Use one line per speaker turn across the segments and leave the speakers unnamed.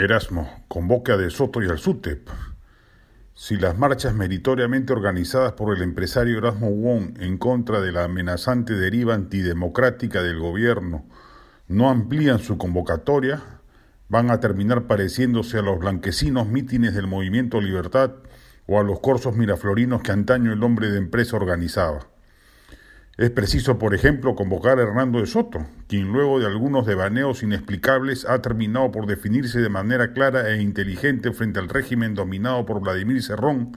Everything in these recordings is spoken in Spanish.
Erasmo, convoca a De Soto y al SUTEP. Si las marchas meritoriamente organizadas por el empresario Erasmo Wong en contra de la amenazante deriva antidemocrática del gobierno no amplían su convocatoria, van a terminar pareciéndose a los blanquecinos mítines del movimiento Libertad o a los corsos miraflorinos que antaño el hombre de empresa organizaba. Es preciso, por ejemplo, convocar a Hernando de Soto, quien luego de algunos devaneos inexplicables ha terminado por definirse de manera clara e inteligente frente al régimen dominado por Vladimir Serrón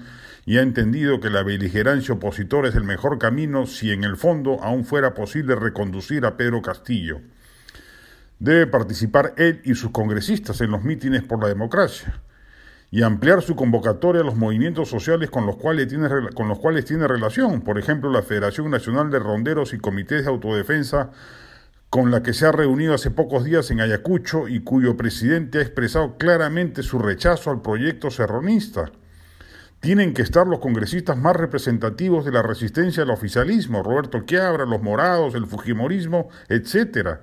y ha entendido que la beligerancia opositora es el mejor camino si en el fondo aún fuera posible reconducir a Pedro Castillo. Debe participar él y sus congresistas en los mítines por la democracia y ampliar su convocatoria a los movimientos sociales con los, cuales tiene, con los cuales tiene relación, por ejemplo, la Federación Nacional de Ronderos y Comités de Autodefensa, con la que se ha reunido hace pocos días en Ayacucho y cuyo presidente ha expresado claramente su rechazo al proyecto serronista. Tienen que estar los congresistas más representativos de la resistencia al oficialismo, Roberto Quiabra, los morados, el fujimorismo, etcétera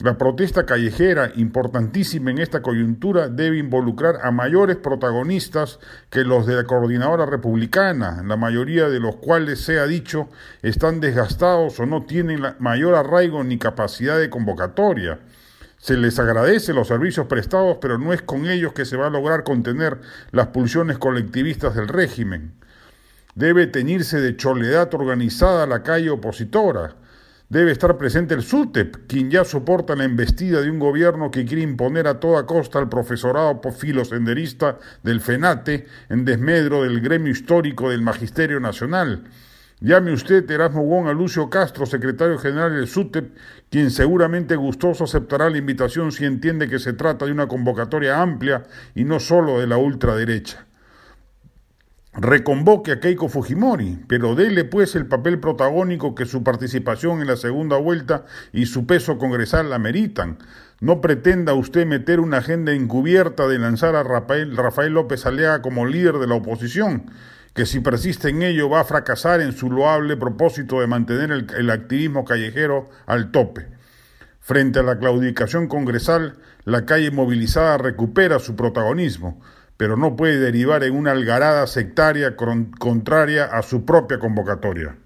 la protesta callejera, importantísima en esta coyuntura, debe involucrar a mayores protagonistas que los de la coordinadora republicana, la mayoría de los cuales, se ha dicho, están desgastados o no tienen mayor arraigo ni capacidad de convocatoria. Se les agradece los servicios prestados, pero no es con ellos que se va a lograr contener las pulsiones colectivistas del régimen. Debe teñirse de choledad organizada la calle opositora Debe estar presente el SUTEP, quien ya soporta la embestida de un gobierno que quiere imponer a toda costa al profesorado filosenderista del FENATE en desmedro del gremio histórico del Magisterio Nacional. Llame usted, Erasmo Wong, a Lucio Castro, secretario general del SUTEP, quien seguramente gustoso aceptará la invitación si entiende que se trata de una convocatoria amplia y no solo de la ultraderecha reconvoque a Keiko Fujimori, pero dele pues el papel protagónico que su participación en la segunda vuelta y su peso congresal ameritan. No pretenda usted meter una agenda encubierta de lanzar a Rafael, López Alea como líder de la oposición, que si persiste en ello va a fracasar en su loable propósito de mantener el activismo callejero al tope. Frente a la claudicación congresal, la calle movilizada recupera su protagonismo pero no puede derivar en una algarada sectaria contraria a su propia convocatoria.